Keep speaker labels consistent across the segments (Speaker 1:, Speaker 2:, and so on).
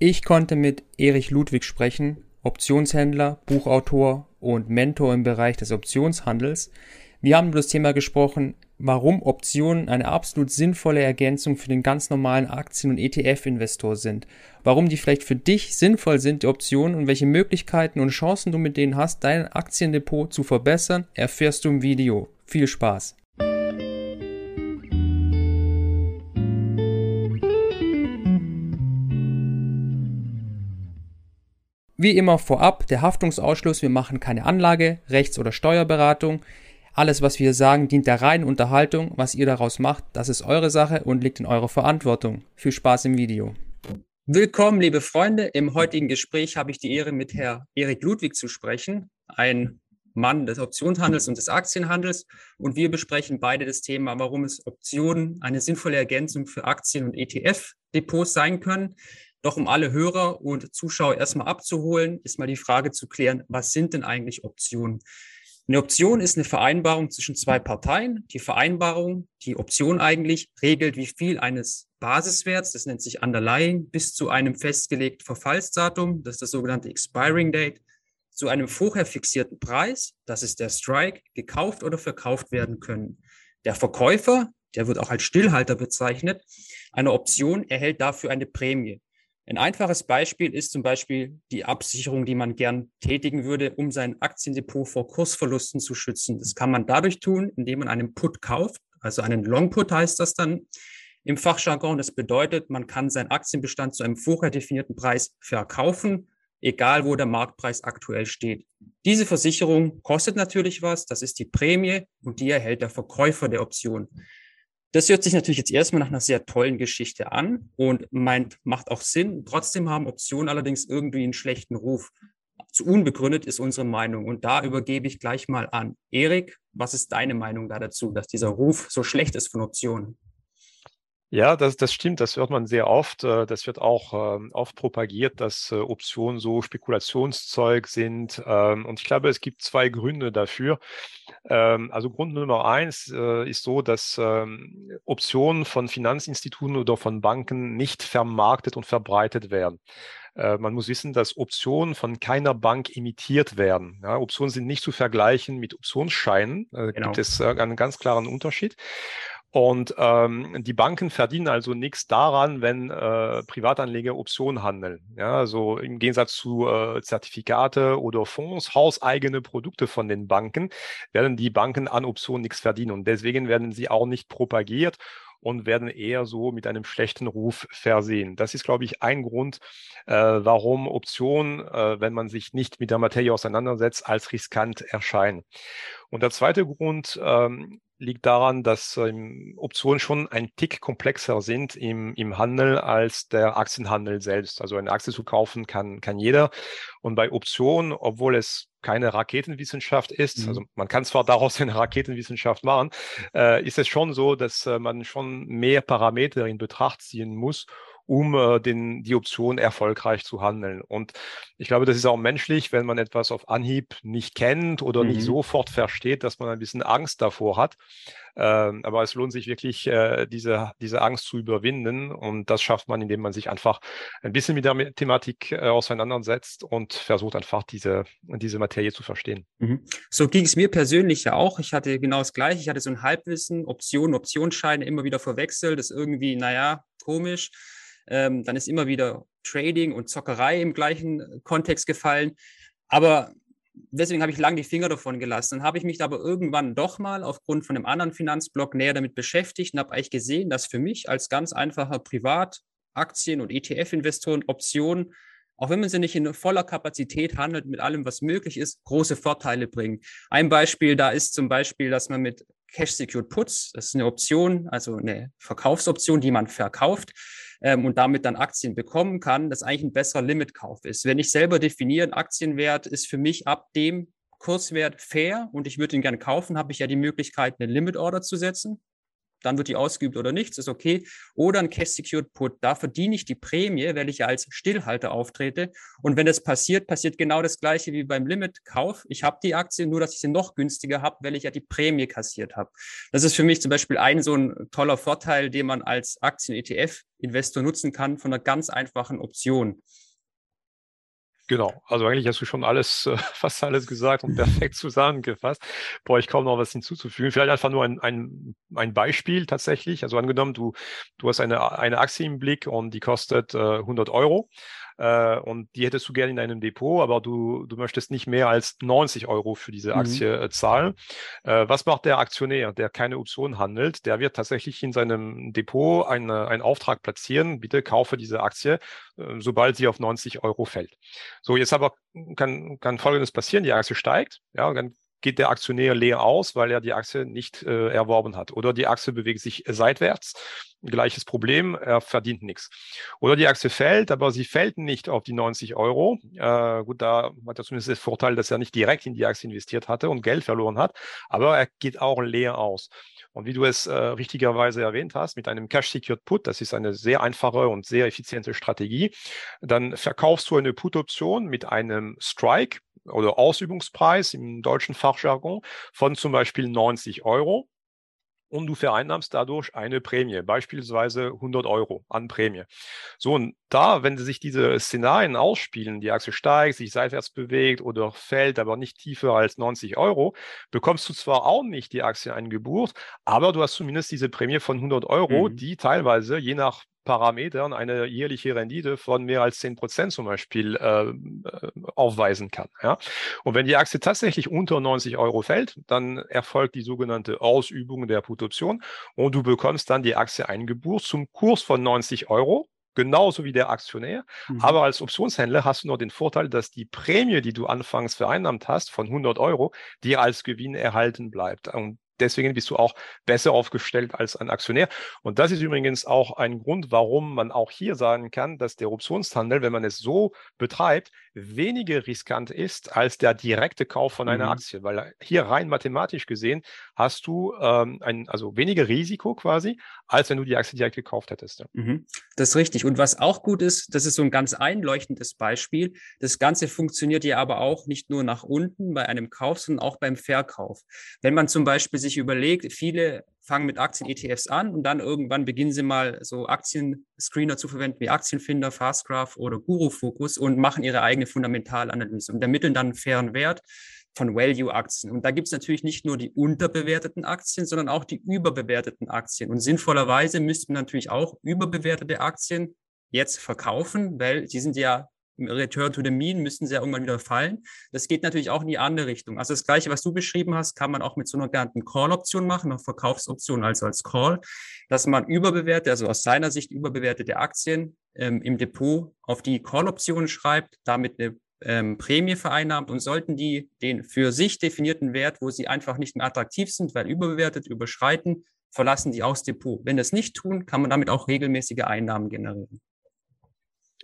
Speaker 1: Ich konnte mit Erich Ludwig sprechen, Optionshändler, Buchautor und Mentor im Bereich des Optionshandels. Wir haben über das Thema gesprochen, warum Optionen eine absolut sinnvolle Ergänzung für den ganz normalen Aktien- und ETF-Investor sind. Warum die vielleicht für dich sinnvoll sind, die Optionen und welche Möglichkeiten und Chancen du mit denen hast, dein Aktiendepot zu verbessern, erfährst du im Video. Viel Spaß! Wie immer vorab der Haftungsausschluss, wir machen keine Anlage, Rechts- oder Steuerberatung. Alles, was wir sagen, dient der reinen Unterhaltung. Was ihr daraus macht, das ist eure Sache und liegt in eurer Verantwortung. Viel Spaß im Video. Willkommen, liebe Freunde. Im heutigen Gespräch habe ich die Ehre, mit Herrn Erik Ludwig zu sprechen, ein Mann des Optionshandels und des Aktienhandels. Und wir besprechen beide das Thema, warum es Optionen eine sinnvolle Ergänzung für Aktien- und ETF-Depots sein können. Doch um alle Hörer und Zuschauer erstmal abzuholen, ist mal die Frage zu klären, was sind denn eigentlich Optionen? Eine Option ist eine Vereinbarung zwischen zwei Parteien. Die Vereinbarung, die Option eigentlich, regelt, wie viel eines Basiswerts, das nennt sich Underlying, bis zu einem festgelegten Verfallsdatum, das ist das sogenannte Expiring Date, zu einem vorher fixierten Preis, das ist der Strike, gekauft oder verkauft werden können. Der Verkäufer, der wird auch als Stillhalter bezeichnet, eine Option erhält dafür eine Prämie. Ein einfaches Beispiel ist zum Beispiel die Absicherung, die man gern tätigen würde, um sein Aktiendepot vor Kursverlusten zu schützen. Das kann man dadurch tun, indem man einen Put kauft, also einen Long Put heißt das dann im Fachjargon. Das bedeutet, man kann seinen Aktienbestand zu einem vorher definierten Preis verkaufen, egal wo der Marktpreis aktuell steht. Diese Versicherung kostet natürlich was, das ist die Prämie und die erhält der Verkäufer der Option. Das hört sich natürlich jetzt erstmal nach einer sehr tollen Geschichte an und meint, macht auch Sinn. Trotzdem haben Optionen allerdings irgendwie einen schlechten Ruf. Zu unbegründet ist unsere Meinung. Und da übergebe ich gleich mal an. Erik, was ist deine Meinung da dazu, dass dieser Ruf so schlecht ist von Optionen?
Speaker 2: Ja, das, das stimmt, das hört man sehr oft. Äh, das wird auch ähm, oft propagiert, dass äh, Optionen so Spekulationszeug sind. Ähm, und ich glaube, es gibt zwei Gründe dafür. Ähm, also Grund Nummer eins äh, ist so, dass Optionen von Finanzinstituten oder von Banken nicht vermarktet und verbreitet werden. Man muss wissen, dass Optionen von keiner Bank emittiert werden. Ja, Optionen sind nicht zu vergleichen mit Optionsscheinen. Da genau. gibt es einen ganz klaren Unterschied. Und ähm, die Banken verdienen also nichts daran, wenn äh, Privatanleger Optionen handeln. Ja, also im Gegensatz zu äh, Zertifikate oder Fonds, hauseigene Produkte von den Banken, werden die Banken an Optionen nichts verdienen. Und deswegen werden sie auch nicht propagiert und werden eher so mit einem schlechten Ruf versehen. Das ist, glaube ich, ein Grund, äh, warum Optionen, äh, wenn man sich nicht mit der Materie auseinandersetzt, als riskant erscheinen. Und der zweite Grund, ähm, liegt daran, dass ähm, Optionen schon ein Tick komplexer sind im, im Handel als der Aktienhandel selbst. Also eine Aktie zu kaufen kann, kann jeder. Und bei Optionen, obwohl es keine Raketenwissenschaft ist, mhm. also man kann zwar daraus eine Raketenwissenschaft machen, äh, ist es schon so, dass äh, man schon mehr Parameter in Betracht ziehen muss, um äh, den, die Option erfolgreich zu handeln. Und ich glaube, das ist auch menschlich, wenn man etwas auf Anhieb nicht kennt oder mhm. nicht sofort versteht, dass man ein bisschen Angst davor hat. Ähm, aber es lohnt sich wirklich, äh, diese, diese Angst zu überwinden. Und das schafft man, indem man sich einfach ein bisschen mit der Thematik äh, auseinandersetzt und versucht einfach diese, diese Materie zu verstehen.
Speaker 1: Mhm. So ging es mir persönlich ja auch. Ich hatte genau das Gleiche. Ich hatte so ein Halbwissen, Optionen, Optionsscheine immer wieder verwechselt. Das ist irgendwie, naja, komisch. Ähm, dann ist immer wieder Trading und Zockerei im gleichen äh, Kontext gefallen. Aber deswegen habe ich lange die Finger davon gelassen. Dann habe ich mich aber irgendwann doch mal aufgrund von einem anderen Finanzblock näher damit beschäftigt und habe eigentlich gesehen, dass für mich als ganz einfacher Privataktien- und ETF-Investoren Optionen, auch wenn man sie nicht in voller Kapazität handelt, mit allem, was möglich ist, große Vorteile bringen. Ein Beispiel da ist zum Beispiel, dass man mit Cash Secured Puts, das ist eine Option, also eine Verkaufsoption, die man verkauft, ähm, und damit dann Aktien bekommen kann, das eigentlich ein besserer Limitkauf ist. Wenn ich selber definiere, Aktienwert ist für mich ab dem Kurswert fair und ich würde ihn gerne kaufen, habe ich ja die Möglichkeit, eine Limit Order zu setzen. Dann wird die ausgeübt oder nichts, ist okay. Oder ein Cash Secured Put, da verdiene ich die Prämie, weil ich ja als Stillhalter auftrete. Und wenn das passiert, passiert genau das gleiche wie beim Limit-Kauf. Ich habe die Aktie, nur dass ich sie noch günstiger habe, weil ich ja die Prämie kassiert habe. Das ist für mich zum Beispiel ein so ein toller Vorteil, den man als Aktien-ETF-Investor nutzen kann von einer ganz einfachen Option.
Speaker 2: Genau, also eigentlich hast du schon alles, äh, fast alles gesagt und perfekt zusammengefasst. Brauche ich kaum noch was hinzuzufügen. Vielleicht einfach nur ein, ein, ein Beispiel tatsächlich. Also angenommen, du, du hast eine, eine Aktie im Blick und die kostet äh, 100 Euro äh, und die hättest du gerne in deinem Depot, aber du, du möchtest nicht mehr als 90 Euro für diese mhm. Aktie mhm. zahlen. Äh, was macht der Aktionär, der keine Option handelt? Der wird tatsächlich in seinem Depot eine, einen Auftrag platzieren, bitte kaufe diese Aktie, äh, sobald sie auf 90 Euro fällt. So, jetzt aber kann, kann Folgendes passieren, die Aktie steigt, ja, dann geht der Aktionär leer aus, weil er die Aktie nicht äh, erworben hat. Oder die Aktie bewegt sich seitwärts. Gleiches Problem, er verdient nichts. Oder die Aktie fällt, aber sie fällt nicht auf die 90 Euro. Äh, gut, da hat er zumindest den Vorteil, dass er nicht direkt in die Aktie investiert hatte und Geld verloren hat, aber er geht auch leer aus. Und wie du es äh, richtigerweise erwähnt hast, mit einem Cash-Secured Put, das ist eine sehr einfache und sehr effiziente Strategie, dann verkaufst du eine Put-Option mit einem Strike, oder Ausübungspreis im deutschen Fachjargon von zum Beispiel 90 Euro und du vereinnahmst dadurch eine Prämie, beispielsweise 100 Euro an Prämie. So, und da, wenn sich diese Szenarien ausspielen, die Aktie steigt, sich seitwärts bewegt oder fällt, aber nicht tiefer als 90 Euro, bekommst du zwar auch nicht die Aktie eingebucht, aber du hast zumindest diese Prämie von 100 Euro, mhm. die teilweise je nach Parametern eine jährliche Rendite von mehr als 10 Prozent zum Beispiel äh, äh, aufweisen kann. Ja? Und wenn die Aktie tatsächlich unter 90 Euro fällt, dann erfolgt die sogenannte Ausübung der Put-Option und du bekommst dann die Aktie eingebucht zum Kurs von 90 Euro genauso wie der Aktionär. Mhm. Aber als Optionshändler hast du nur den Vorteil, dass die Prämie, die du anfangs vereinnahmt hast, von 100 Euro, dir als Gewinn erhalten bleibt. Und deswegen bist du auch besser aufgestellt als ein Aktionär. Und das ist übrigens auch ein Grund, warum man auch hier sagen kann, dass der Optionshandel, wenn man es so betreibt, weniger riskant ist als der direkte Kauf von einer mhm. Aktie, weil hier rein mathematisch gesehen hast du ähm, ein, also weniger Risiko quasi, als wenn du die Aktie direkt gekauft hättest.
Speaker 1: Mhm. Das ist richtig. Und was auch gut ist, das ist so ein ganz einleuchtendes Beispiel. Das Ganze funktioniert ja aber auch nicht nur nach unten bei einem Kauf, sondern auch beim Verkauf. Wenn man zum Beispiel sich überlegt, viele fangen mit Aktien-ETFs an und dann irgendwann beginnen sie mal so Aktienscreener zu verwenden wie Aktienfinder, Fastgraph oder Guru Focus und machen ihre eigene Fundamentalanalyse und ermitteln dann einen fairen Wert von Value-Aktien. Und da gibt es natürlich nicht nur die unterbewerteten Aktien, sondern auch die überbewerteten Aktien. Und sinnvollerweise müsste man natürlich auch überbewertete Aktien jetzt verkaufen, weil die sind ja Return to the Mean müssen sie ja irgendwann wieder fallen. Das geht natürlich auch in die andere Richtung. Also das Gleiche, was du beschrieben hast, kann man auch mit so einer genannten Call-Option machen, einer Verkaufsoption, also als Call, dass man überbewertete, also aus seiner Sicht überbewertete Aktien ähm, im Depot auf die Call-Option schreibt, damit eine ähm, Prämie vereinnahmt und sollten die den für sich definierten Wert, wo sie einfach nicht mehr attraktiv sind, weil überbewertet, überschreiten, verlassen die aus Depot. Wenn das nicht tun, kann man damit auch regelmäßige Einnahmen generieren.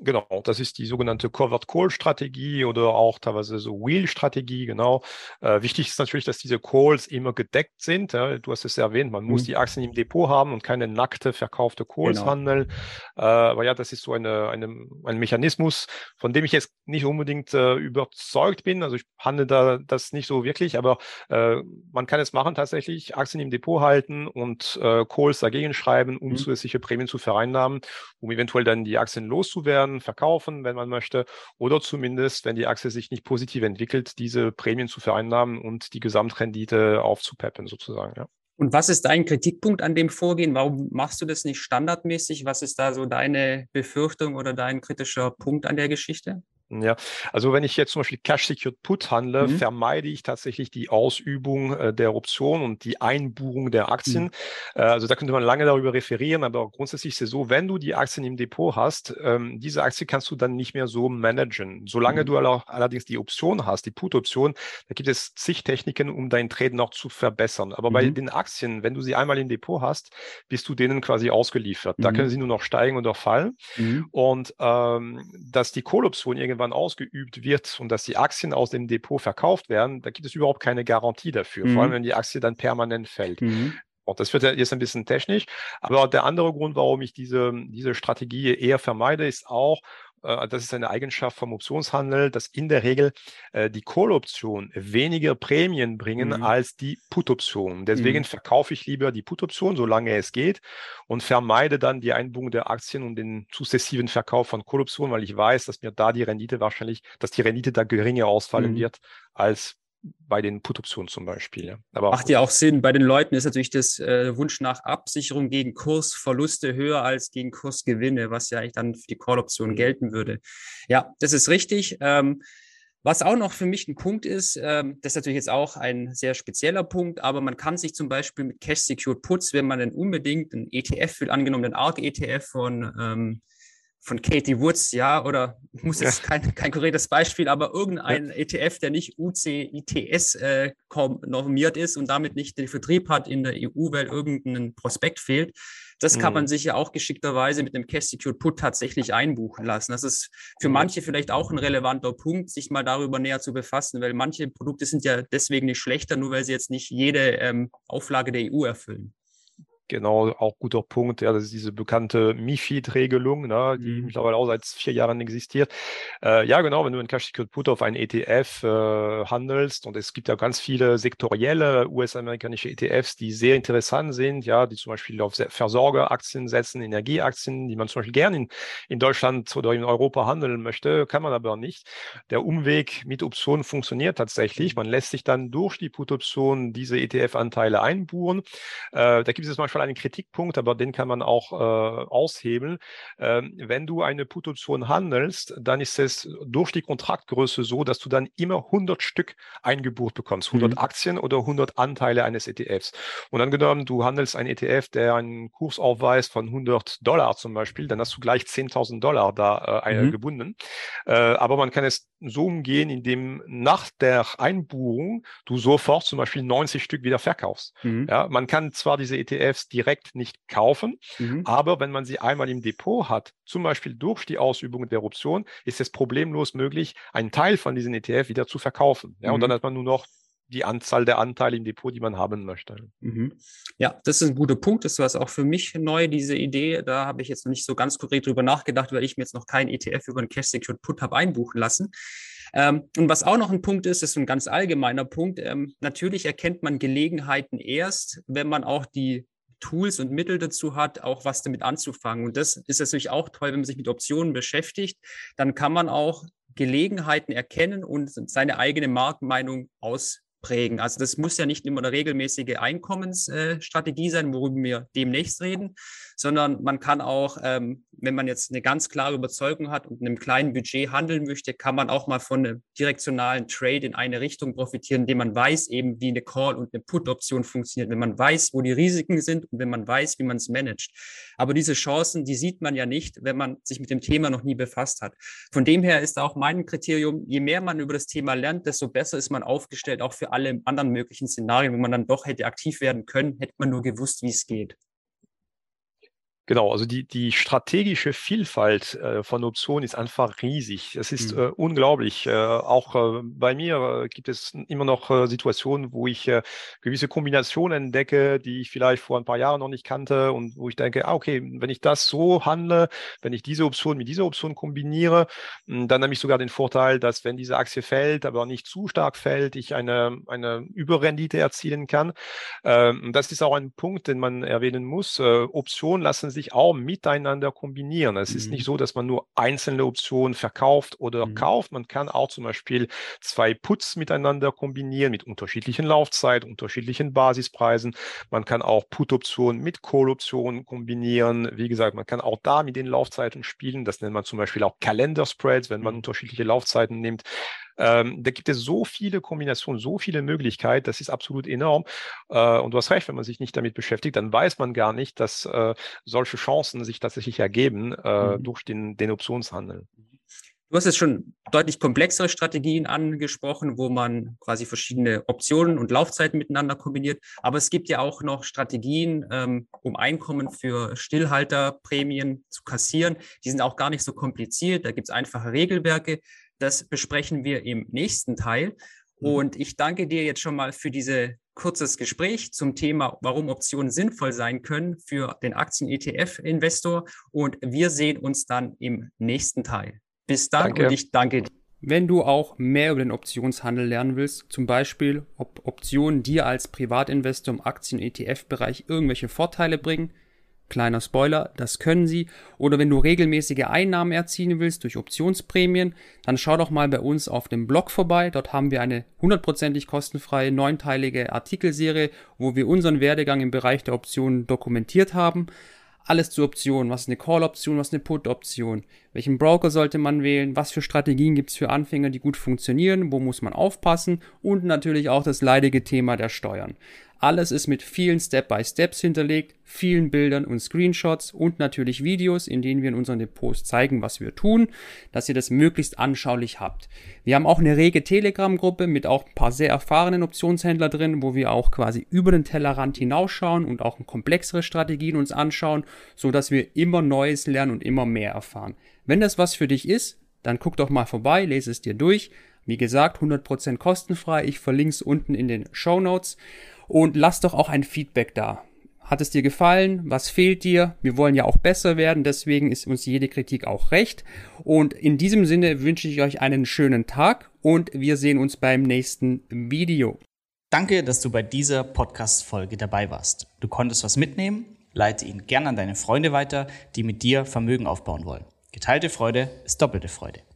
Speaker 2: Genau, das ist die sogenannte Covered Call Strategie oder auch teilweise so Wheel Strategie, genau. Äh, wichtig ist natürlich, dass diese Calls immer gedeckt sind. Ja. Du hast es erwähnt, man mhm. muss die Aktien im Depot haben und keine nackte verkaufte Calls genau. handeln. Äh, aber ja, das ist so eine, eine, ein Mechanismus, von dem ich jetzt nicht unbedingt äh, überzeugt bin. Also ich handle da das nicht so wirklich, aber äh, man kann es machen tatsächlich, Aktien im Depot halten und äh, Calls dagegen schreiben, um mhm. zusätzliche Prämien zu vereinnahmen, um eventuell dann die Aktien loszuwerden werden, verkaufen, wenn man möchte, oder zumindest, wenn die Aktie sich nicht positiv entwickelt, diese Prämien zu vereinnahmen und die Gesamtrendite aufzupeppen sozusagen. Ja.
Speaker 1: Und was ist dein Kritikpunkt an dem Vorgehen? Warum machst du das nicht standardmäßig? Was ist da so deine Befürchtung oder dein kritischer Punkt an der Geschichte?
Speaker 2: Ja, also wenn ich jetzt zum Beispiel Cash Secured Put handle, mhm. vermeide ich tatsächlich die Ausübung äh, der Option und die Einbuchung der Aktien. Mhm. Äh, also da könnte man lange darüber referieren, aber grundsätzlich ist es so, wenn du die Aktien im Depot hast, ähm, diese Aktie kannst du dann nicht mehr so managen. Solange mhm. du allerdings die Option hast, die Put-Option, da gibt es zig Techniken, um dein Trade noch zu verbessern. Aber bei mhm. den Aktien, wenn du sie einmal im Depot hast, bist du denen quasi ausgeliefert. Da können mhm. sie nur noch steigen oder fallen. Mhm. Und ähm, dass die Call-Option irgendwann irgendwann ausgeübt wird und dass die Aktien aus dem Depot verkauft werden, da gibt es überhaupt keine Garantie dafür, mhm. vor allem wenn die Aktie dann permanent fällt. Mhm. Auch das wird jetzt ein bisschen technisch. Aber der andere Grund, warum ich diese, diese Strategie eher vermeide, ist auch, das ist eine Eigenschaft vom Optionshandel, dass in der Regel äh, die Call-Optionen weniger Prämien bringen mhm. als die Put-Optionen. Deswegen mhm. verkaufe ich lieber die Put-Option, solange es geht, und vermeide dann die Einbuchung der Aktien und den sukzessiven Verkauf von Call-Optionen, weil ich weiß, dass mir da die Rendite wahrscheinlich, dass die Rendite da geringer ausfallen mhm. wird als bei den Put-Optionen zum Beispiel. Ja.
Speaker 1: Aber Macht ja auch Sinn. Bei den Leuten ist natürlich das äh, Wunsch nach Absicherung gegen Kursverluste höher als gegen Kursgewinne, was ja eigentlich dann für die Call-Option mhm. gelten würde. Ja, das ist richtig. Ähm, was auch noch für mich ein Punkt ist, ähm, das ist natürlich jetzt auch ein sehr spezieller Punkt, aber man kann sich zum Beispiel mit Cash Secured Puts, wenn man denn unbedingt einen ETF will, angenommen den ARC ETF von ähm, von Katie Woods, ja, oder muss jetzt ja. kein, kein konkretes Beispiel, aber irgendein ja. ETF, der nicht UCITS äh, normiert ist und damit nicht den Vertrieb hat in der EU, weil irgendein Prospekt fehlt. Das kann mhm. man sich ja auch geschickterweise mit dem Cash Secured Put tatsächlich einbuchen lassen. Das ist für manche vielleicht auch ein relevanter Punkt, sich mal darüber näher zu befassen, weil manche Produkte sind ja deswegen nicht schlechter, nur weil sie jetzt nicht jede ähm, Auflage der EU erfüllen.
Speaker 2: Genau, auch guter Punkt. Ja, das ist diese bekannte MIFID-Regelung, ne, die mhm. mittlerweile auch seit vier Jahren existiert. Äh, ja, genau, wenn du ein Cash Secured Put auf einen ETF äh, handelst und es gibt ja ganz viele sektorielle US-amerikanische ETFs, die sehr interessant sind, ja, die zum Beispiel auf Versorgeraktien setzen, Energieaktien, die man zum Beispiel gerne in, in Deutschland oder in Europa handeln möchte, kann man aber nicht. Der Umweg mit Optionen funktioniert tatsächlich. Man lässt sich dann durch die Put-Option diese ETF-Anteile einbuchen. Äh, da gibt es zum Beispiel einen Kritikpunkt, aber den kann man auch äh, aushebeln. Ähm, wenn du eine Put-Option handelst, dann ist es durch die Kontraktgröße so, dass du dann immer 100 Stück eingebucht bekommst, 100 mhm. Aktien oder 100 Anteile eines ETFs. Und angenommen, du handelst einen ETF, der einen Kurs aufweist von 100 Dollar zum Beispiel, dann hast du gleich 10.000 Dollar da äh, mhm. gebunden. Äh, aber man kann es so umgehen, indem nach der Einbuchung du sofort zum Beispiel 90 Stück wieder verkaufst. Mhm. Ja, man kann zwar diese ETFs direkt nicht kaufen, mhm. aber wenn man sie einmal im Depot hat, zum Beispiel durch die Ausübung der Option, ist es problemlos möglich, einen Teil von diesen ETF wieder zu verkaufen. Ja, mhm. und dann hat man nur noch die Anzahl der Anteile im Depot, die man haben möchte.
Speaker 1: Mhm. Ja, das ist ein guter Punkt. Das war auch für mich neu, diese Idee. Da habe ich jetzt noch nicht so ganz konkret drüber nachgedacht, weil ich mir jetzt noch kein ETF über einen Cash Secured Put habe einbuchen lassen. Ähm, und was auch noch ein Punkt ist, ist ein ganz allgemeiner Punkt. Ähm, natürlich erkennt man Gelegenheiten erst, wenn man auch die Tools und Mittel dazu hat, auch was damit anzufangen. Und das ist natürlich auch toll, wenn man sich mit Optionen beschäftigt. Dann kann man auch Gelegenheiten erkennen und seine eigene Marktmeinung aus prägen. Also das muss ja nicht immer eine regelmäßige Einkommensstrategie sein, worüber wir demnächst reden, sondern man kann auch, ähm, wenn man jetzt eine ganz klare Überzeugung hat und einem kleinen Budget handeln möchte, kann man auch mal von einem direktionalen Trade in eine Richtung profitieren, indem man weiß eben, wie eine Call- und eine Put-Option funktioniert, wenn man weiß, wo die Risiken sind und wenn man weiß, wie man es managt. Aber diese Chancen, die sieht man ja nicht, wenn man sich mit dem Thema noch nie befasst hat. Von dem her ist auch mein Kriterium, je mehr man über das Thema lernt, desto besser ist man aufgestellt, auch für alle anderen möglichen Szenarien, wo man dann doch hätte aktiv werden können, hätte man nur gewusst, wie es geht.
Speaker 2: Genau, also die, die strategische Vielfalt äh, von Optionen ist einfach riesig. Es ist mhm. äh, unglaublich. Äh, auch äh, bei mir äh, gibt es immer noch äh, Situationen, wo ich gewisse Kombinationen entdecke, die ich vielleicht vor ein paar Jahren noch nicht kannte und wo ich denke, ah, okay, wenn ich das so handle, wenn ich diese Option mit dieser Option kombiniere, hm, dann habe ich sogar den Vorteil, dass wenn diese Aktie fällt, aber nicht zu stark fällt, ich eine, eine Überrendite erzielen kann. Ähm, das ist auch ein Punkt, den man erwähnen muss. Optionen lassen sich auch miteinander kombinieren. Es mhm. ist nicht mhm. so, dass man nur einzelne Optionen verkauft oder mhm. kauft. Man kann auch zum Beispiel zwei Puts miteinander kombinieren mit unterschiedlichen Laufzeiten, unterschiedlichen Basispreisen. Man kann auch Put-Optionen mit Call-Optionen kombinieren. Wie gesagt, man kann auch da mit den Laufzeiten spielen. Das nennt man zum Beispiel auch Kalender-Spreads, wenn man mhm. unterschiedliche Laufzeiten nimmt. Ähm, da gibt es so viele Kombinationen, so viele Möglichkeiten, das ist absolut enorm. Äh, und du hast recht, wenn man sich nicht damit beschäftigt, dann weiß man gar nicht, dass äh, solche Chancen sich tatsächlich ergeben äh, mhm. durch den, den Optionshandel.
Speaker 1: Du hast jetzt schon deutlich komplexere Strategien angesprochen, wo man quasi verschiedene Optionen und Laufzeiten miteinander kombiniert. Aber es gibt ja auch noch Strategien, ähm, um Einkommen für Stillhalterprämien zu kassieren. Die sind auch gar nicht so kompliziert. Da gibt es einfache Regelwerke. Das besprechen wir im nächsten Teil. Mhm. Und ich danke dir jetzt schon mal für diese kurzes Gespräch zum Thema, warum Optionen sinnvoll sein können für den Aktien-ETF-Investor. Und wir sehen uns dann im nächsten Teil. Bis dann danke. und ich danke dir. Wenn du auch mehr über den Optionshandel lernen willst, zum Beispiel, ob Optionen dir als Privatinvestor im Aktien-ETF-Bereich irgendwelche Vorteile bringen, Kleiner Spoiler, das können sie. Oder wenn du regelmäßige Einnahmen erzielen willst durch Optionsprämien, dann schau doch mal bei uns auf dem Blog vorbei. Dort haben wir eine hundertprozentig kostenfreie neunteilige Artikelserie, wo wir unseren Werdegang im Bereich der Optionen dokumentiert haben alles zu Optionen. Was ist eine Call-Option, was ist eine Put-Option? Welchen Broker sollte man wählen? Was für Strategien gibt es für Anfänger, die gut funktionieren? Wo muss man aufpassen? Und natürlich auch das leidige Thema der Steuern. Alles ist mit vielen Step-by-Steps hinterlegt, vielen Bildern und Screenshots und natürlich Videos, in denen wir in unseren Depots zeigen, was wir tun, dass ihr das möglichst anschaulich habt. Wir haben auch eine rege Telegram-Gruppe mit auch ein paar sehr erfahrenen Optionshändler drin, wo wir auch quasi über den Tellerrand hinausschauen und auch komplexere Strategien uns anschauen, so dass wir immer Neues lernen und immer mehr erfahren. Wenn das was für dich ist, dann guck doch mal vorbei, lese es dir durch. Wie gesagt, 100% kostenfrei. Ich verlinke es unten in den Show Notes. Und lass doch auch ein Feedback da. Hat es dir gefallen? Was fehlt dir? Wir wollen ja auch besser werden, deswegen ist uns jede Kritik auch recht. Und in diesem Sinne wünsche ich euch einen schönen Tag und wir sehen uns beim nächsten Video.
Speaker 3: Danke, dass du bei dieser Podcast-Folge dabei warst. Du konntest was mitnehmen? Leite ihn gern an deine Freunde weiter, die mit dir Vermögen aufbauen wollen. Geteilte Freude ist doppelte Freude.